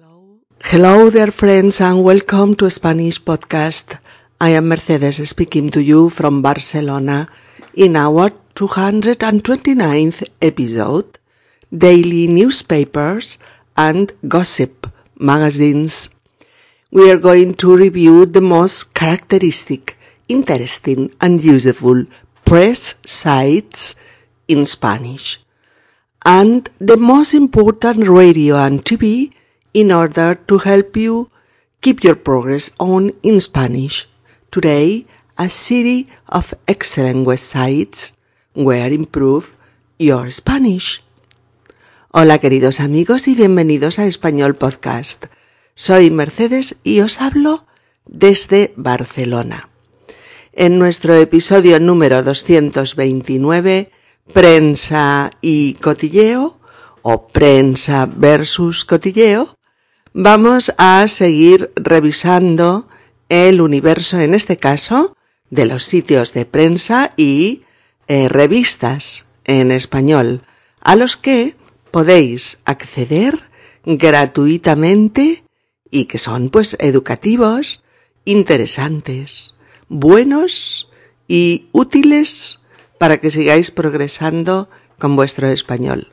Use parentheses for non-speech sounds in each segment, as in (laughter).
Hello. Hello there friends and welcome to Spanish podcast. I am Mercedes speaking to you from Barcelona in our 229th episode, daily newspapers and gossip magazines. We are going to review the most characteristic, interesting and useful press sites in Spanish and the most important radio and TV in order to help you keep your progress on in Spanish. Today, a series of excellent websites where improve your Spanish. Hola queridos amigos y bienvenidos a Español Podcast. Soy Mercedes y os hablo desde Barcelona. En nuestro episodio número 229, Prensa y Cotilleo, o Prensa versus Cotilleo, vamos a seguir revisando el universo, en este caso, de los sitios de prensa y eh, revistas en español, a los que podéis acceder gratuitamente y que son pues educativos, interesantes, buenos y útiles para que sigáis progresando con vuestro español.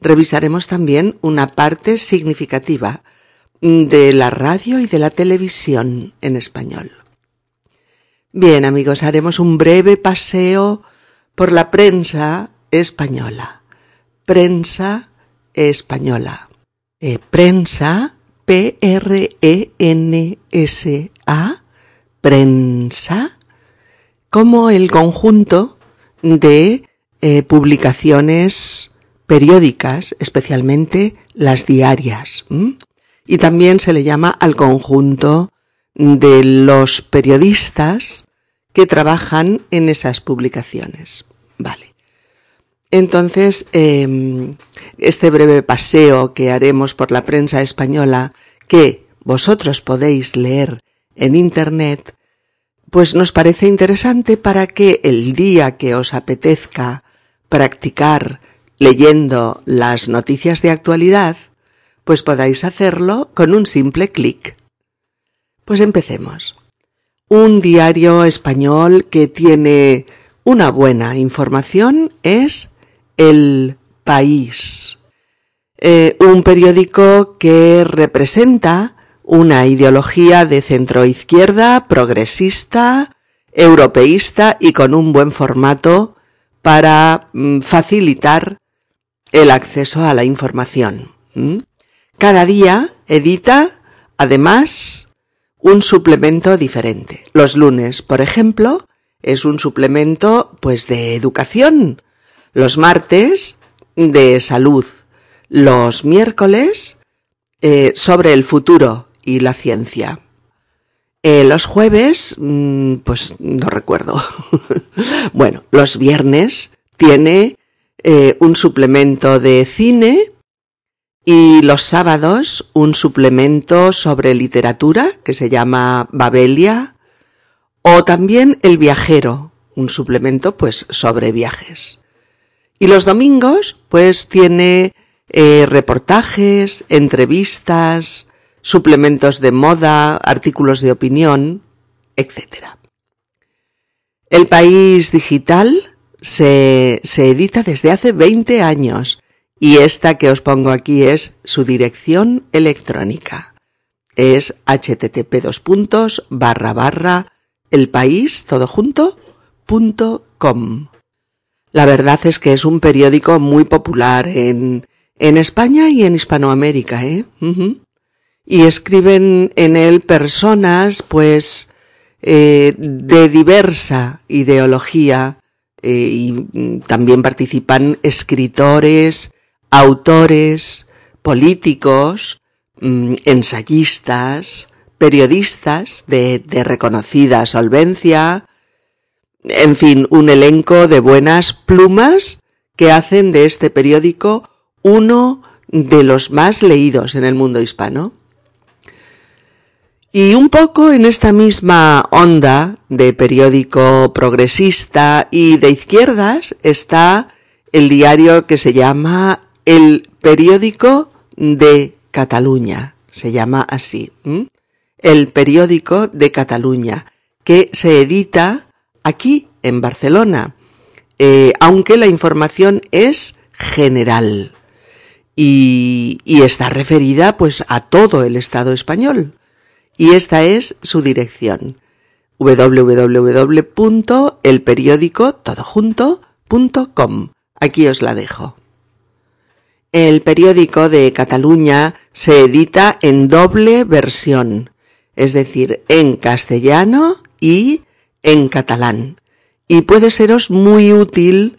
Revisaremos también una parte significativa de la radio y de la televisión en español. Bien amigos, haremos un breve paseo por la prensa española. Prensa española. Eh, prensa, P-R-E-N-S-A, prensa, como el conjunto de eh, publicaciones periódicas, especialmente las diarias y también se le llama al conjunto de los periodistas que trabajan en esas publicaciones. Vale. Entonces, em, este breve paseo que haremos por la prensa española, que vosotros podéis leer en Internet, pues nos parece interesante para que el día que os apetezca practicar leyendo las noticias de actualidad, pues podáis hacerlo con un simple clic. Pues empecemos. Un diario español que tiene una buena información es El País. Eh, un periódico que representa una ideología de centroizquierda, progresista, europeísta y con un buen formato para mm, facilitar el acceso a la información. Cada día edita, además, un suplemento diferente. Los lunes, por ejemplo, es un suplemento, pues, de educación. Los martes, de salud. Los miércoles, eh, sobre el futuro y la ciencia. Eh, los jueves, mm, pues no recuerdo. (laughs) bueno, los viernes tiene eh, un suplemento de cine, y los sábados un suplemento sobre literatura que se llama Babelia o también El viajero, un suplemento pues sobre viajes. Y los domingos pues tiene eh, reportajes, entrevistas, suplementos de moda, artículos de opinión, etc. El País Digital se, se edita desde hace 20 años y esta que os pongo aquí es su dirección electrónica. Es http dos puntos barra barra el. La verdad es que es un periódico muy popular en, en España y en Hispanoamérica, ¿eh? Y escriben en él personas, pues, eh, de diversa ideología, eh, y mm, también participan escritores, autores, políticos, mm, ensayistas, periodistas de, reconocida solvencia, en fin, un elenco de buenas plumas que hacen de este periódico uno de los más leídos en el mundo hispano. Y un poco en esta misma onda de periódico progresista y de izquierdas está el diario que se llama el periódico de Cataluña. se llama así, el periódico de Cataluña, que se edita aquí en Barcelona, eh, aunque la información es general y, está referida pues a todo el Estado español. Y esta es su dirección www.elperiódico.com. Aquí os la dejo. El periódico de Cataluña se edita en doble versión, es decir, en castellano y en catalán. Y puede seros muy útil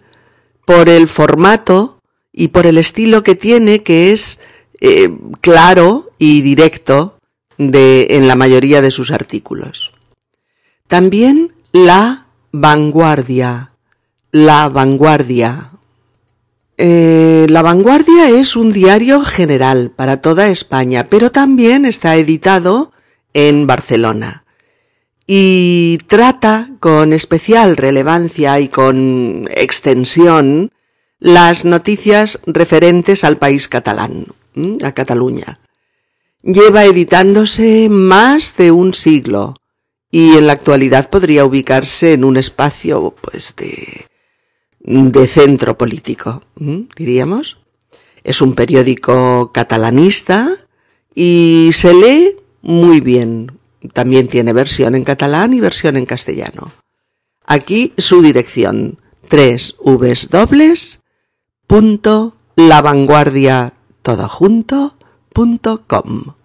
por el formato y por el estilo que tiene, que es eh, claro y directo de, en la mayoría de sus artículos. También la vanguardia. La vanguardia. Eh, la Vanguardia es un diario general para toda España, pero también está editado en Barcelona y trata con especial relevancia y con extensión las noticias referentes al país catalán, a Cataluña. Lleva editándose más de un siglo y en la actualidad podría ubicarse en un espacio pues de de centro político, diríamos. Es un periódico catalanista y se lee muy bien. También tiene versión en catalán y versión en castellano. Aquí su dirección, tres vs dobles, punto, la vanguardia todo com.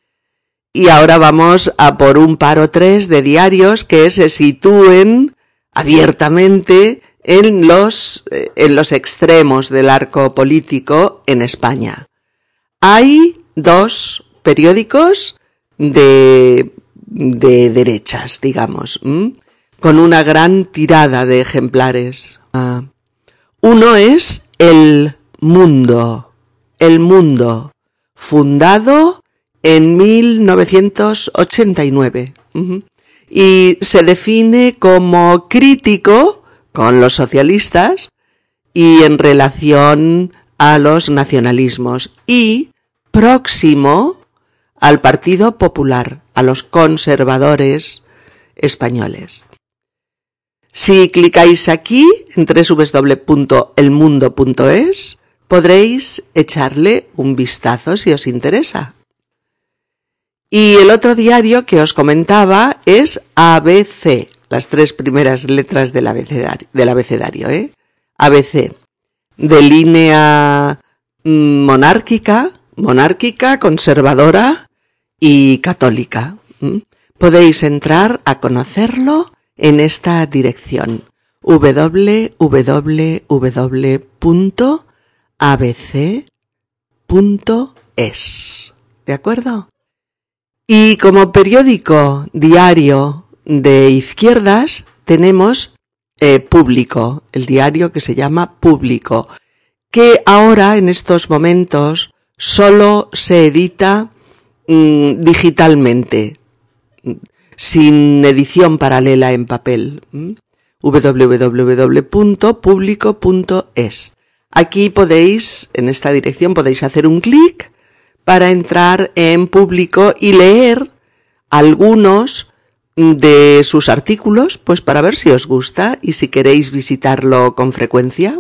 Y ahora vamos a por un paro tres de diarios que se sitúen abiertamente en los, eh, en los extremos del arco político en España. Hay dos periódicos de, de derechas, digamos, con una gran tirada de ejemplares. Ah. Uno es El Mundo, El Mundo, fundado en 1989 y se define como crítico con los socialistas y en relación a los nacionalismos y próximo al Partido Popular, a los conservadores españoles. Si clicáis aquí en www.elmundo.es podréis echarle un vistazo si os interesa. Y el otro diario que os comentaba es ABC, las tres primeras letras del abecedario, ¿eh? ABC, de línea mm, monárquica, monárquica, conservadora y católica. Podéis entrar a conocerlo en esta dirección www.abc.es. ¿De acuerdo? Y como periódico diario de izquierdas tenemos eh, Público, el diario que se llama Público, que ahora en estos momentos solo se edita mm, digitalmente, sin edición paralela en papel. www.publico.es. Aquí podéis, en esta dirección podéis hacer un clic para entrar en público y leer algunos de sus artículos, pues para ver si os gusta y si queréis visitarlo con frecuencia.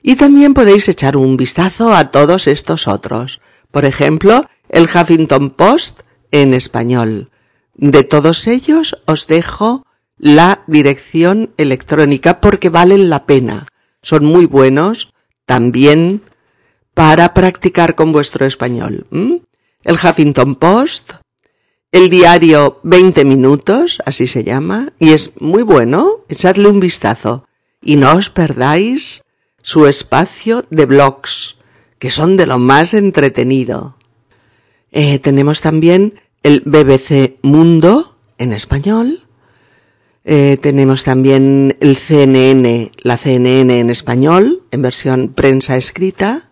Y también podéis echar un vistazo a todos estos otros. Por ejemplo, el Huffington Post en español. De todos ellos os dejo la dirección electrónica porque valen la pena. Son muy buenos también para practicar con vuestro español. El Huffington Post, el diario 20 minutos, así se llama, y es muy bueno, echadle un vistazo. Y no os perdáis su espacio de blogs, que son de lo más entretenido. Eh, tenemos también el BBC Mundo en español. Eh, tenemos también el CNN, la CNN en español, en versión prensa escrita.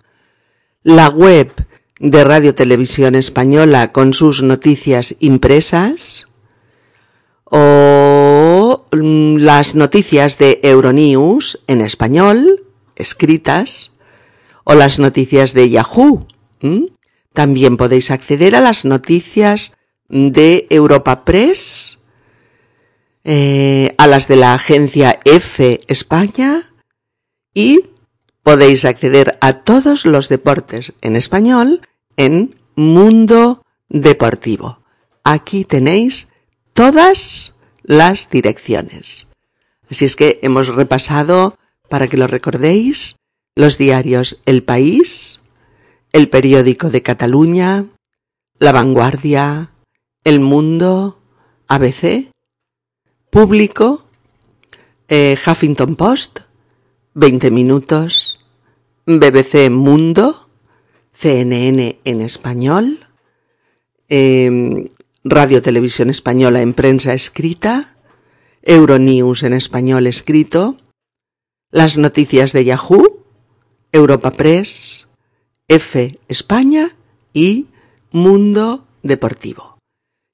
La web de Radio Televisión Española con sus noticias impresas o mm, las noticias de Euronews en español, escritas, o las noticias de Yahoo, También podéis acceder a las noticias de Europa Press, eh, a las de la agencia F España y podéis acceder a todos los deportes en español en Mundo Deportivo. Aquí tenéis todas las direcciones. Así es que hemos repasado, para que lo recordéis, los diarios El País, El Periódico de Cataluña, La Vanguardia, El Mundo, ABC, Público, eh, Huffington Post, 20 Minutos, BBC Mundo, CNN en español, eh, Radio Televisión Española en prensa escrita, Euronews en español escrito, las noticias de Yahoo, Europa Press, F España y Mundo Deportivo.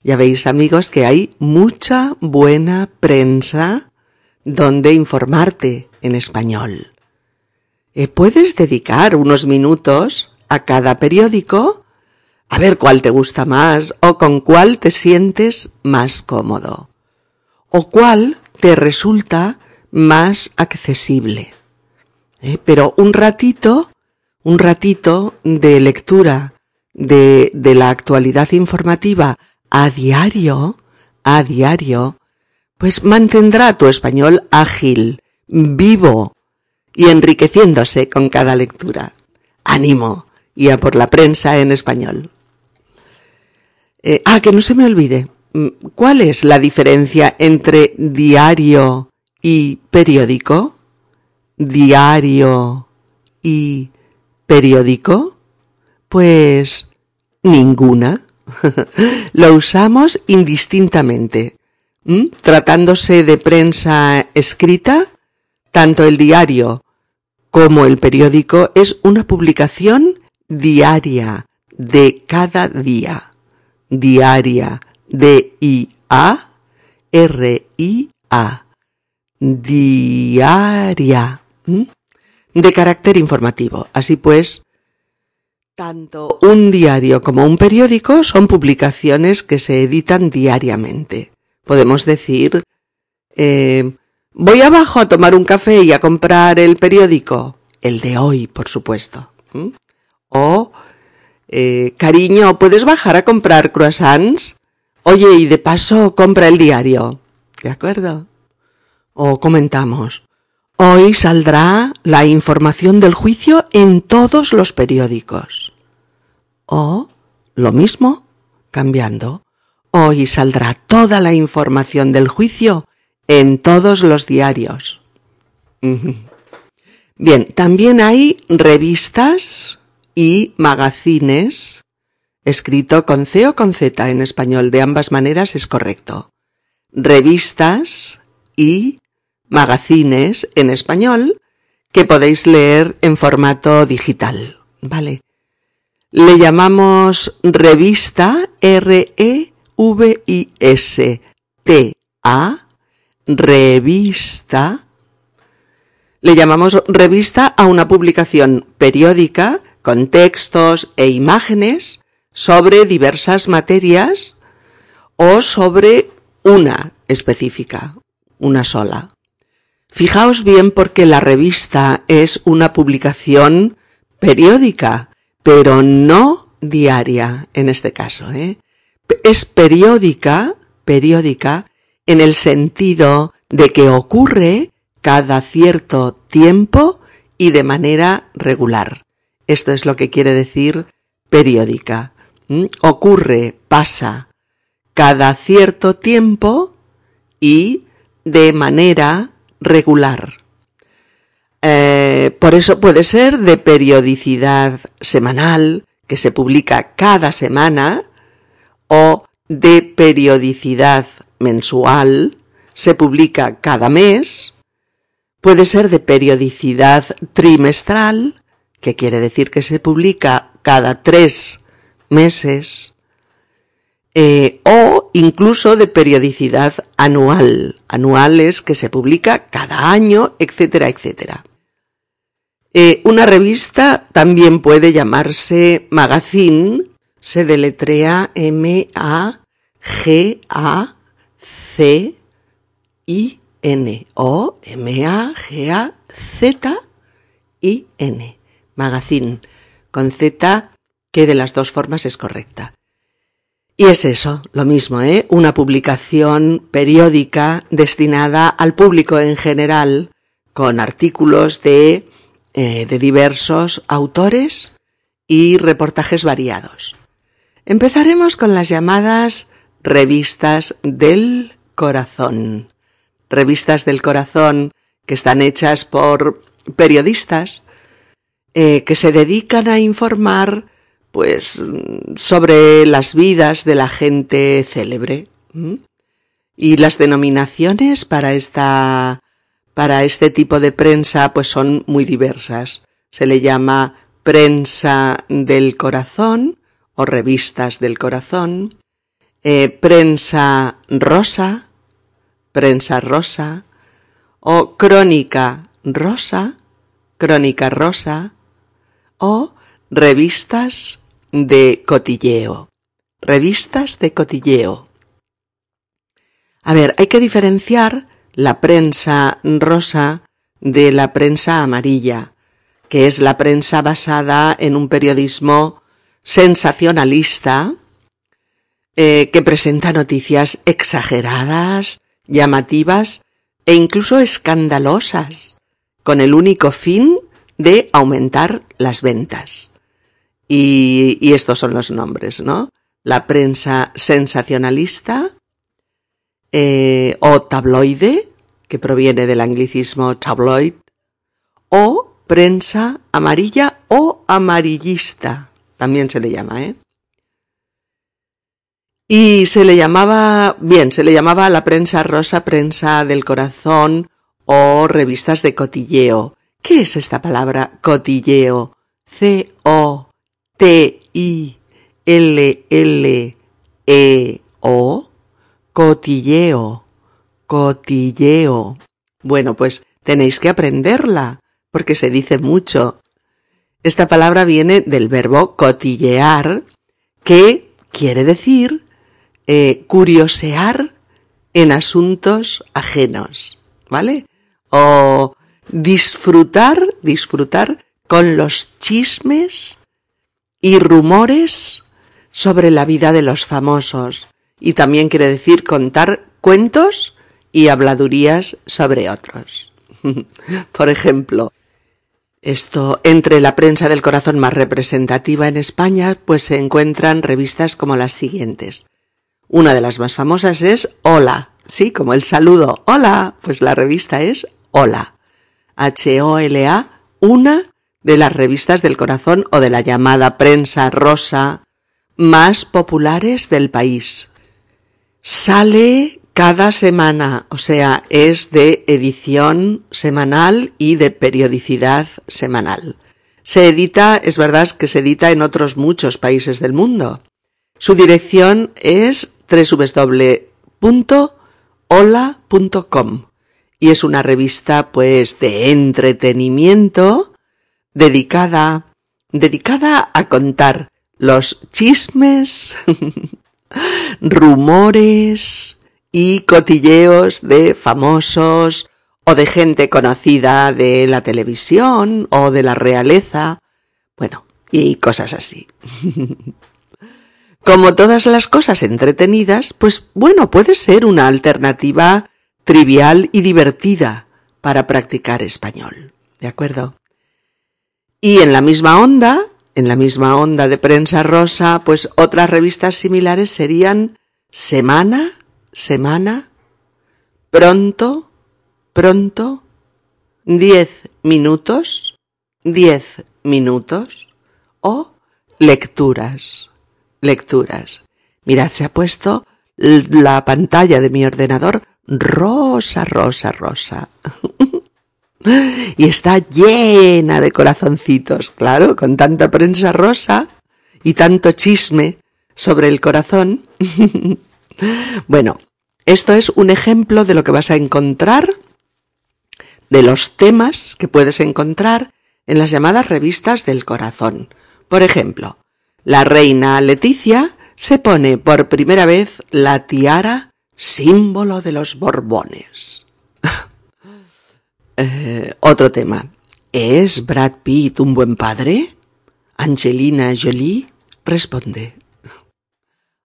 Ya veis amigos que hay mucha buena prensa donde informarte en español. Eh, puedes dedicar unos minutos a cada periódico a ver cuál te gusta más o con cuál te sientes más cómodo o cuál te resulta más accesible. ¿Eh? Pero un ratito, un ratito de lectura de, de la actualidad informativa a diario, a diario, pues mantendrá tu español ágil, vivo y enriqueciéndose con cada lectura. Ánimo y a por la prensa en español. Eh, ah, que no se me olvide. Mm, ¿Cuál es la diferencia entre diario y periódico? Diario y periódico? Pues ninguna. (laughs) Lo usamos indistintamente. Tratándose de prensa escrita, tanto el diario como el periódico es una publicación diaria de cada día diaria, D-I-A-R-I-A, diaria, de carácter informativo. Así pues, tanto un diario como un periódico son publicaciones que se editan diariamente. Podemos decir, eh, voy abajo a tomar un café y a comprar el periódico, el de hoy, por supuesto. O eh, cariño, ¿puedes bajar a comprar croissants? Oye, y de paso compra el diario. ¿De acuerdo? O comentamos. Hoy saldrá la información del juicio en todos los periódicos. O lo mismo, cambiando. Hoy saldrá toda la información del juicio en todos los diarios. Bien, también hay revistas y magazines, escrito con C o con Z en español, de ambas maneras es correcto. Revistas y magazines en español que podéis leer en formato digital, ¿vale? Le llamamos revista R-E-V-I-S-T-A, revista. Le llamamos revista a una publicación periódica con textos e imágenes sobre diversas materias o sobre una específica, una sola. Fijaos bien porque la revista es una publicación periódica, pero no diaria en este caso. ¿eh? Es periódica, periódica, en el sentido de que ocurre cada cierto tiempo y de manera regular. Esto es lo que quiere decir periódica. Ocurre, pasa, cada cierto tiempo y de manera regular. Eh, por eso puede ser de periodicidad semanal, que se publica cada semana, o de periodicidad mensual, se publica cada mes, puede ser de periodicidad trimestral, que quiere decir que se publica cada tres meses, eh, o incluso de periodicidad anual, anuales que se publica cada año, etcétera, etcétera. Eh, una revista también puede llamarse magazine se deletrea M-A-G-A-C-I-N o M-A-G-A-Z-I-N. Magazine, con Z que de las dos formas es correcta. Y es eso, lo mismo, ¿eh? Una publicación periódica destinada al público en general, con artículos de, eh, de diversos autores y reportajes variados. Empezaremos con las llamadas revistas del corazón. Revistas del corazón que están hechas por periodistas eh, que se dedican a informar pues sobre las vidas de la gente célebre. Y las denominaciones para esta para este tipo de prensa pues son muy diversas. Se le llama prensa del corazón o revistas del corazón, eh, prensa rosa, prensa rosa o crónica rosa, crónica rosa o revistas de cotilleo. Revistas de cotilleo. A ver, hay que diferenciar la prensa rosa de la prensa amarilla, que es la prensa basada en un periodismo sensacionalista eh, que presenta noticias exageradas, llamativas e incluso escandalosas, con el único fin de aumentar las ventas. Y, estos son los nombres, ¿no? La prensa sensacionalista eh, o tabloide, que proviene del anglicismo tabloid, o prensa amarilla o amarillista, también se le llama, ¿eh? Y se le llamaba, bien, se le llamaba la prensa rosa, prensa del corazón o revistas de cotilleo. ¿Qué es esta palabra cotilleo? C-O T-I-L-L-E-O, cotilleo, cotilleo. Bueno, pues tenéis que aprenderla, porque se dice mucho. Esta palabra viene del verbo cotillear, que quiere decir eh, curiosear en asuntos ajenos, ¿vale? O disfrutar, disfrutar con los chismes y rumores sobre la vida de los famosos. Y también quiere decir contar cuentos y habladurías sobre otros. (laughs) Por ejemplo, esto, entre la prensa del corazón más representativa en España, pues se encuentran revistas como las siguientes. Una de las más famosas es Hola, sí, como el saludo. Hola, pues la revista es Hola. H-O-L-A, una de las revistas del corazón o de la llamada prensa rosa más populares del país. Sale cada semana, o sea, es de edición semanal y de periodicidad semanal. Se edita, es verdad que se edita en otros muchos países del mundo. Su dirección es www.hola.com y es una revista pues de entretenimiento dedicada, dedicada a contar los chismes, (laughs) rumores y cotilleos de famosos o de gente conocida de la televisión o de la realeza, bueno, y cosas así. (laughs) Como todas las cosas entretenidas, pues bueno, puede ser una alternativa trivial y divertida para practicar español. ¿De acuerdo? Y en la misma onda, en la misma onda de prensa rosa, pues otras revistas similares serían Semana, Semana, Pronto, Pronto, Diez Minutos, Diez Minutos o Lecturas, Lecturas. Mirad, se ha puesto la pantalla de mi ordenador rosa, rosa, rosa. (laughs) y está llena de corazoncitos, claro, con tanta prensa rosa y tanto chisme sobre el corazón. (laughs) bueno, esto es un ejemplo de lo que vas a encontrar, de los temas que puedes encontrar en las llamadas revistas del corazón. Por ejemplo, la reina Leticia se pone por primera vez la tiara símbolo de los Borbones. (laughs) Eh, otro tema. ¿Es Brad Pitt un buen padre? Angelina Jolie responde.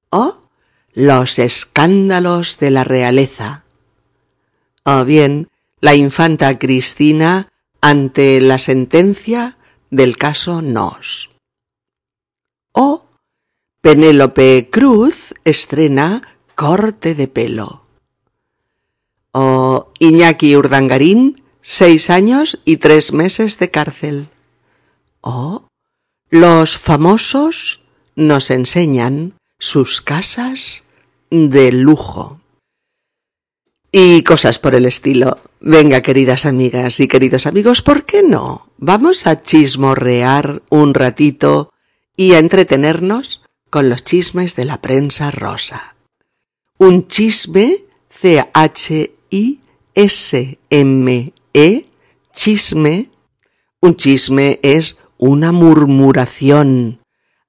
O los escándalos de la realeza. O bien la infanta Cristina ante la sentencia del caso Nos. O Penélope Cruz estrena corte de pelo. O Iñaki Urdangarín, seis años y tres meses de cárcel. O los famosos nos enseñan sus casas de lujo. Y cosas por el estilo. Venga, queridas amigas y queridos amigos, ¿por qué no? Vamos a chismorrear un ratito y a entretenernos con los chismes de la prensa rosa. Un chisme, C-H-I-S-M-E, chisme. Un chisme es una murmuración.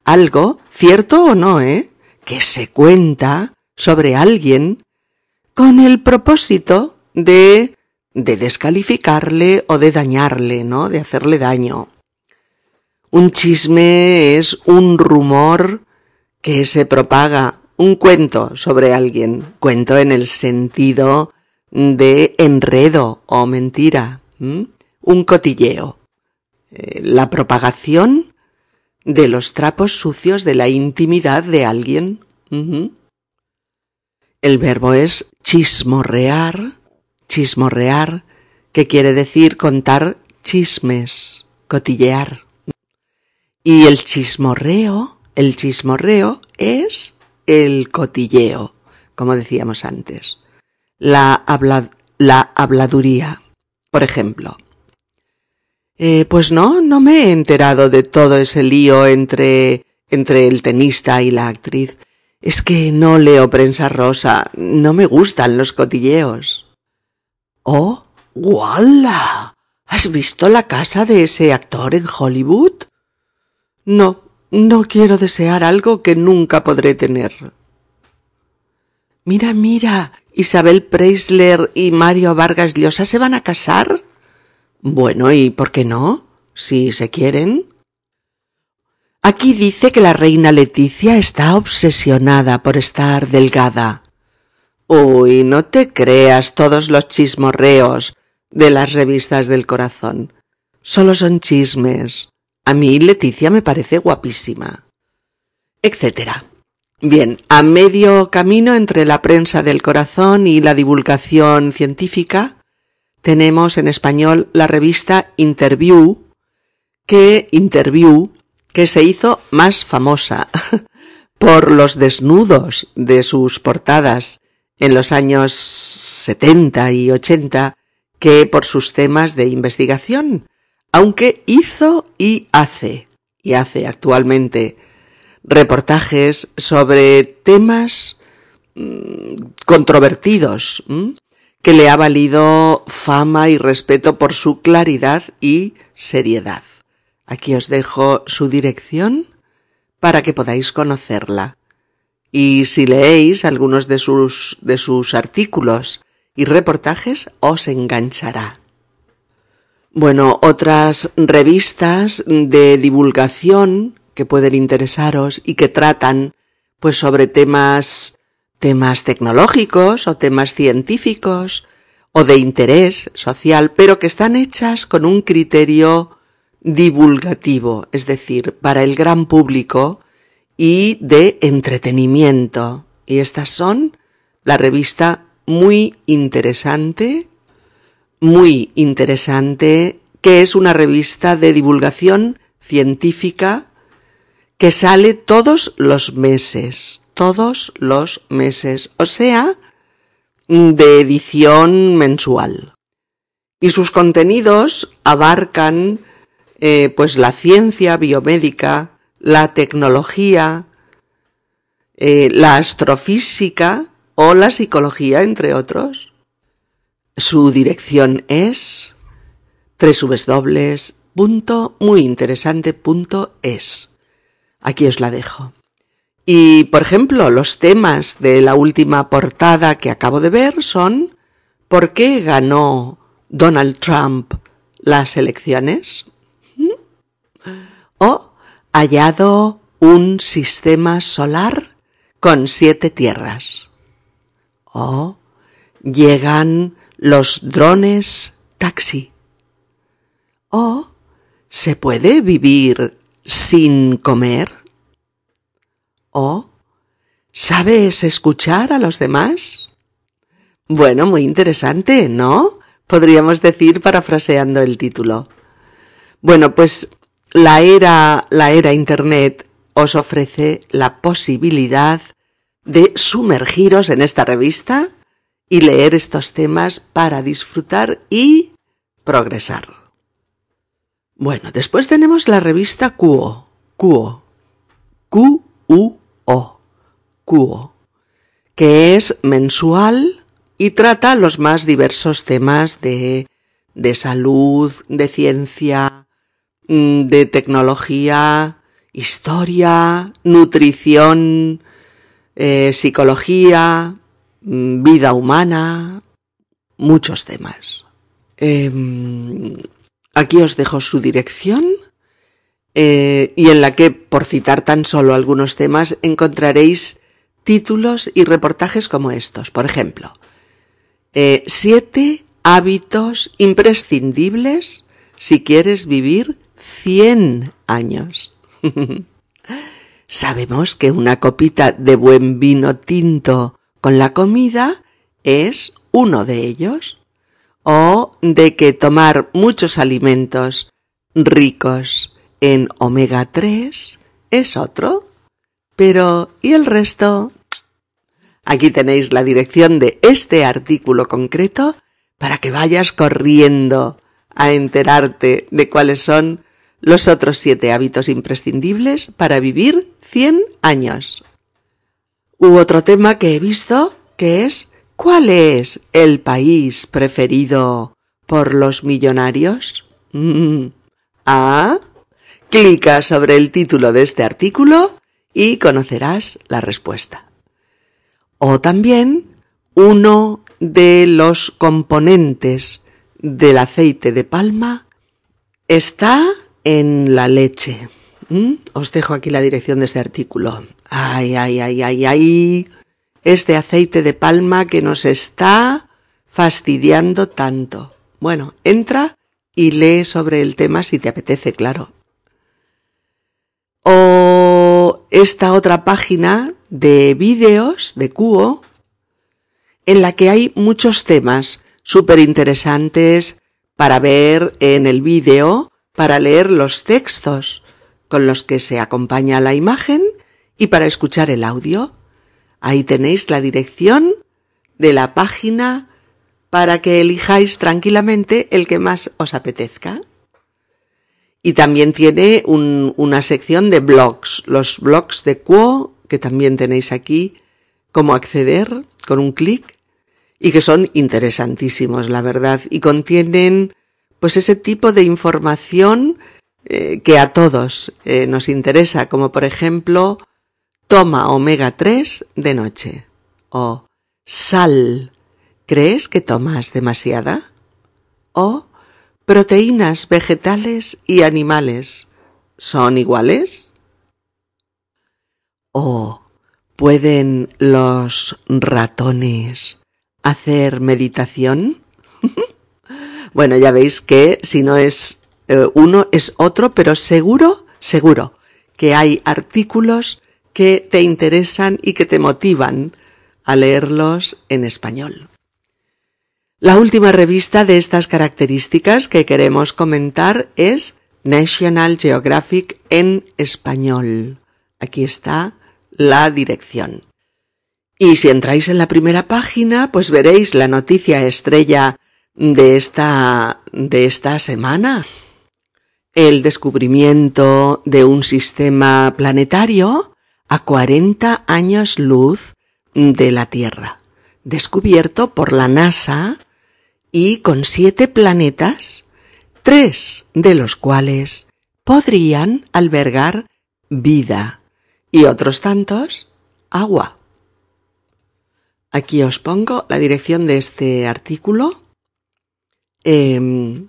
Algo, cierto o no, ¿eh? Que se cuenta sobre alguien con el propósito de de descalificarle o de dañarle, ¿no? De hacerle daño. Un chisme es un rumor que se propaga, un cuento sobre alguien, cuento en el sentido de enredo o mentira, un cotilleo, eh, la propagación de los trapos sucios de la intimidad de alguien. El verbo es chismorrear, chismorrear, que quiere decir contar chismes, cotillear. Y el chismorreo, el chismorreo es el cotilleo, como decíamos antes. La, la habladuría, por ejemplo. Eh, pues no, no me he enterado de todo ese lío entre, entre el tenista y la actriz. Es que no leo prensa rosa, no me gustan los cotilleos. Oh, ¡Wala! ¿Has visto la casa de ese actor en Hollywood? No, no quiero desear algo que nunca podré tener. Mira, mira, Isabel Preisler y Mario Vargas Llosa se van a casar. Bueno, ¿y por qué no? Si se quieren. Aquí dice que la reina Leticia está obsesionada por estar delgada. Uy, no te creas todos los chismorreos de las revistas del corazón. Solo son chismes. A mí Leticia me parece guapísima. Etcétera. Bien, a medio camino entre la prensa del corazón y la divulgación científica, tenemos en español la revista Interview, que Interview, que se hizo más famosa (laughs) por los desnudos de sus portadas en los años 70 y 80 que por sus temas de investigación, aunque hizo y hace, y hace actualmente, reportajes sobre temas mm, controvertidos, que le ha valido fama y respeto por su claridad y seriedad. Aquí os dejo su dirección para que podáis conocerla y si leéis algunos de sus, de sus artículos y reportajes os enganchará. Bueno, otras revistas de divulgación que pueden interesaros y que tratan pues sobre temas temas tecnológicos o temas científicos o de interés social, pero que están hechas con un criterio divulgativo, es decir, para el gran público y de entretenimiento. Y estas son la revista muy interesante, muy interesante, que es una revista de divulgación científica que sale todos los meses, todos los meses, o sea, de edición mensual. Y sus contenidos abarcan eh, pues la ciencia biomédica, la tecnología, eh, la astrofísica o la psicología, entre otros. Su dirección es www.muyinteresante.es. Aquí os la dejo. Y, por ejemplo, los temas de la última portada que acabo de ver son ¿Por qué ganó Donald Trump las elecciones? ¿Mm? ¿O hallado un sistema solar con siete tierras? ¿O llegan los drones taxi? ¿O se puede vivir sin comer? ¿O sabes escuchar a los demás? Bueno, muy interesante, ¿no? Podríamos decir parafraseando el título. Bueno, pues la era, la era Internet os ofrece la posibilidad de sumergiros en esta revista y leer estos temas para disfrutar y progresar. Bueno, después tenemos la revista Cuo, Cuo, Q-U-O, Cuo, que es mensual y trata los más diversos temas de, de salud, de ciencia, mm, de tecnología, historia, nutrición, eh, psicología, vida humana, muchos temas. Em, aquí os dejo su dirección eh, y en la que, por citar tan solo algunos temas, encontraréis títulos y reportajes como estos. Por ejemplo, eh, siete hábitos imprescindibles si quieres vivir 100 años. (laughs) Sabemos que una copita de buen vino tinto con la comida es uno de ellos, o de que tomar muchos alimentos ricos en omega 3 es otro. Pero, ¿y el resto? Aquí tenéis la dirección de este artículo concreto para que vayas corriendo a enterarte de cuáles son los otros siete hábitos imprescindibles para vivir 100 años. U otro tema que he visto que es ¿cuál es el país preferido por los millonarios? Mm. Ah, clica sobre el título de este artículo y conocerás la respuesta. O también uno de los componentes del aceite de palma está en la leche. ¿Mm? Os dejo aquí la dirección de este artículo. Ay, ay, ay, ay, ay. Este aceite de palma que nos está fastidiando tanto. Bueno, entra y lee sobre el tema si te apetece, claro. O esta otra página de vídeos de Cuo en la que hay muchos temas súper interesantes para ver en el vídeo para leer los textos con los que se acompaña la imagen y para escuchar el audio. Ahí tenéis la dirección de la página para que elijáis tranquilamente el que más os apetezca. Y también tiene una sección de blogs, los blogs de Quo, que también tenéis aquí, cómo acceder con un clic, y que son interesantísimos, la verdad, y contienen pues ese tipo de información eh, que a todos eh, nos interesa, como por ejemplo, toma omega 3 de noche o sal. ¿Crees que tomas demasiada? O proteínas vegetales y animales. ¿Son iguales? ¿O pueden los ratones hacer meditación? (laughs) Bueno, ya veis que si no es eh, uno, es otro, pero seguro, seguro que hay artículos que te interesan y que te motivan a leerlos en español. La última revista de estas características que queremos comentar es National Geographic en español. Aquí está la dirección. Y si entráis en la primera página, pues veréis la noticia estrella de esta, de esta semana. El descubrimiento de un sistema planetario a 40 años luz de la Tierra, descubierto por la NASA y con siete planetas, tres de los cuales podrían albergar vida y otros tantos agua. Aquí os pongo la dirección de este artículo. Em,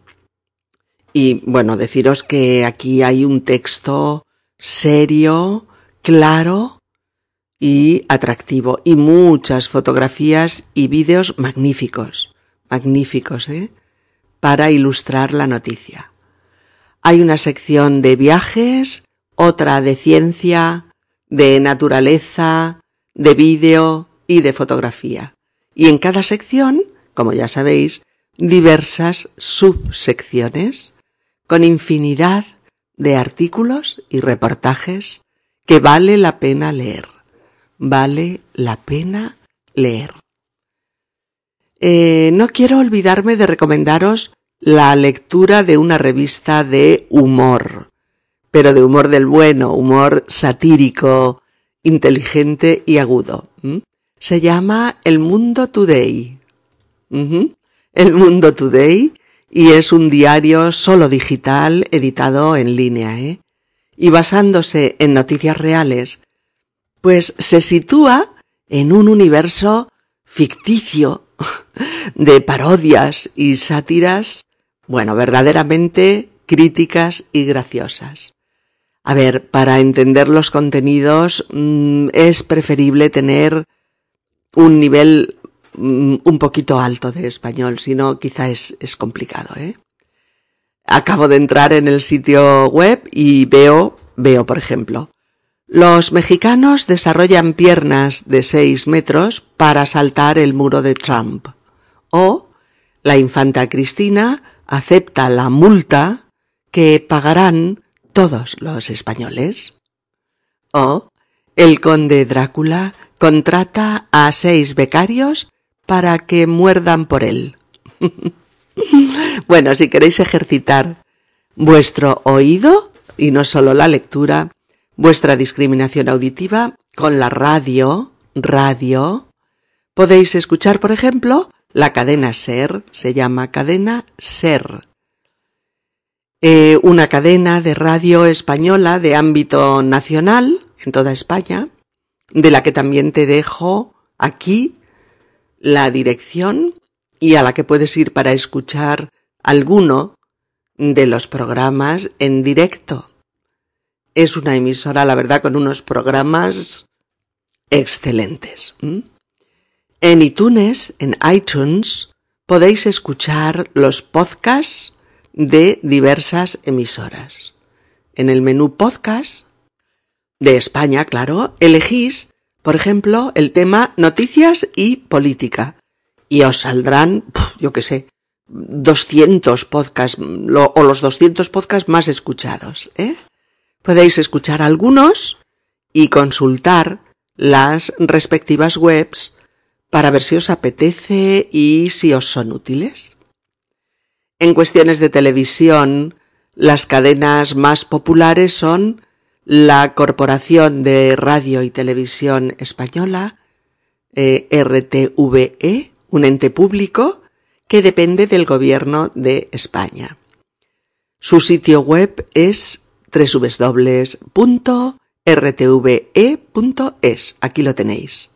y bueno, deciros que aquí hay un texto serio, claro y atractivo y muchas fotografías y vídeos magníficos, magníficos, ¿eh? Para ilustrar la noticia. Hay una sección de viajes, otra de ciencia, de naturaleza, de vídeo y de fotografía. Y en cada sección, como ya sabéis, diversas subsecciones con infinidad de artículos y reportajes que vale la pena leer. Vale la pena leer. Eh, no quiero olvidarme de recomendaros la lectura de una revista de humor, pero de humor del bueno, humor satírico, inteligente y agudo. Se llama El Mundo Today. El Mundo Today y es un diario solo digital editado en línea, ¿eh? Y basándose en noticias reales, pues se sitúa en un universo ficticio (laughs) de parodias y sátiras, bueno, verdaderamente críticas y graciosas. A ver, para entender los contenidos mm, es preferible tener un nivel Mm, un poquito alto de español, si no quizá es, es complicado, ¿eh? Acabo de entrar en el sitio web y veo, veo por ejemplo, los mexicanos desarrollan piernas de 6 metros para saltar el muro de Trump. O la infanta Cristina acepta la multa que pagarán todos los españoles. O el conde Drácula contrata a seis becarios para que muerdan por él. (laughs) (laughs) bueno, si queréis ejercitar vuestro oído, y no solo la lectura, vuestra discriminación auditiva con la radio, radio, podéis escuchar, por ejemplo, la cadena SER, se llama cadena SER. Eh, una cadena de radio española de ámbito nacional en toda España, de la que también te dejo aquí la dirección y a la que puedes ir para escuchar alguno de los programas en directo. Es una emisora, la verdad, con unos programas excelentes. En iTunes, en iTunes, podéis escuchar los podcasts de diversas emisoras. En el menú podcast de España, claro, elegís por ejemplo, el tema noticias y política. Y os saldrán, yo qué sé, 200 podcasts o los 200 podcasts más escuchados. ¿eh? Podéis escuchar algunos y consultar las respectivas webs para ver si os apetece y si os son útiles. En cuestiones de televisión, las cadenas más populares son la Corporación de Radio y Televisión Española, eh, RTVE, un ente público que depende del Gobierno de España. Su sitio web es www.rtve.es. Aquí lo tenéis.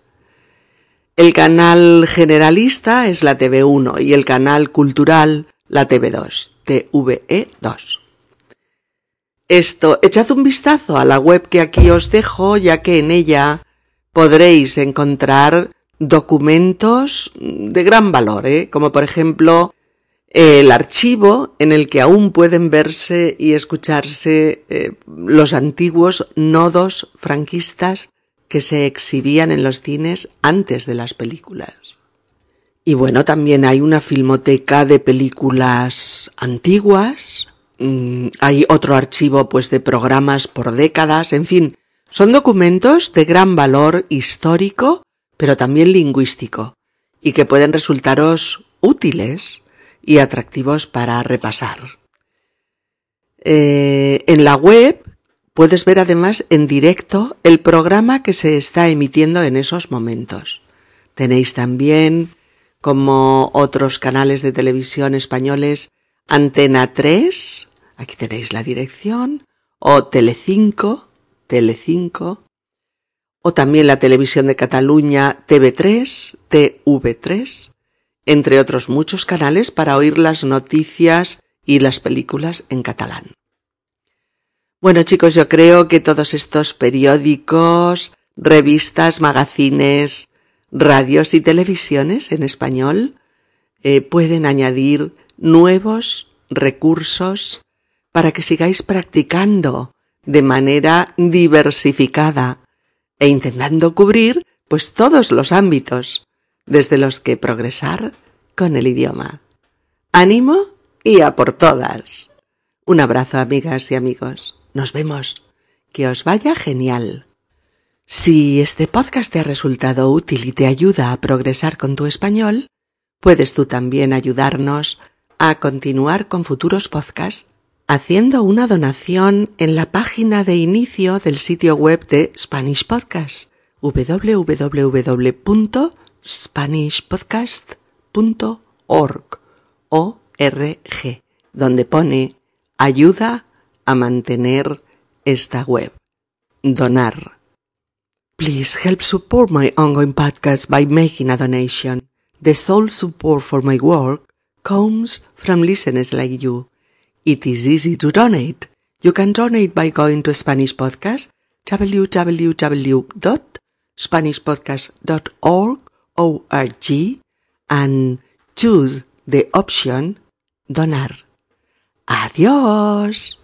El canal generalista es la TV1 y el canal cultural la TV2, TVE2. Esto, echad un vistazo a la web que aquí os dejo, ya que en ella podréis encontrar documentos de gran valor, ¿eh? como por ejemplo el archivo en el que aún pueden verse y escucharse eh, los antiguos nodos franquistas que se exhibían en los cines antes de las películas. Y bueno, también hay una filmoteca de películas antiguas, Mm, hay otro archivo pues de programas por décadas, en fin, son documentos de gran valor histórico, pero también lingüístico, y que pueden resultaros útiles y atractivos para repasar. Eh, en la web puedes ver además en directo el programa que se está emitiendo en esos momentos. Tenéis también, como otros canales de televisión españoles, Antena 3, Aquí tenéis la dirección. O Telecinco, Telecinco, o también la televisión de Cataluña TV3, TV3, entre otros muchos canales para oír las noticias y las películas en catalán. Bueno chicos, yo creo que todos estos periódicos, revistas, magazines, radios y televisiones en español eh, pueden añadir nuevos recursos para que sigáis practicando de manera diversificada e intentando cubrir pues todos los ámbitos desde los que progresar con el idioma. Ánimo y a por todas. Un abrazo amigas y amigos. Nos vemos. Que os vaya genial. Si este podcast te ha resultado útil y te ayuda a progresar con tu español, puedes tú también ayudarnos a continuar con futuros podcasts haciendo una donación en la página de inicio del sitio web de Spanish Podcast www.spanishpodcast.org donde pone ayuda a mantener esta web. Donar. Please help support my ongoing podcast by making a donation. The sole support for my work comes from listeners like you. It is easy to donate. You can donate by going to Spanish Podcast, www.spanishpodcast.org O-R-G, and choose the option Donar. Adiós.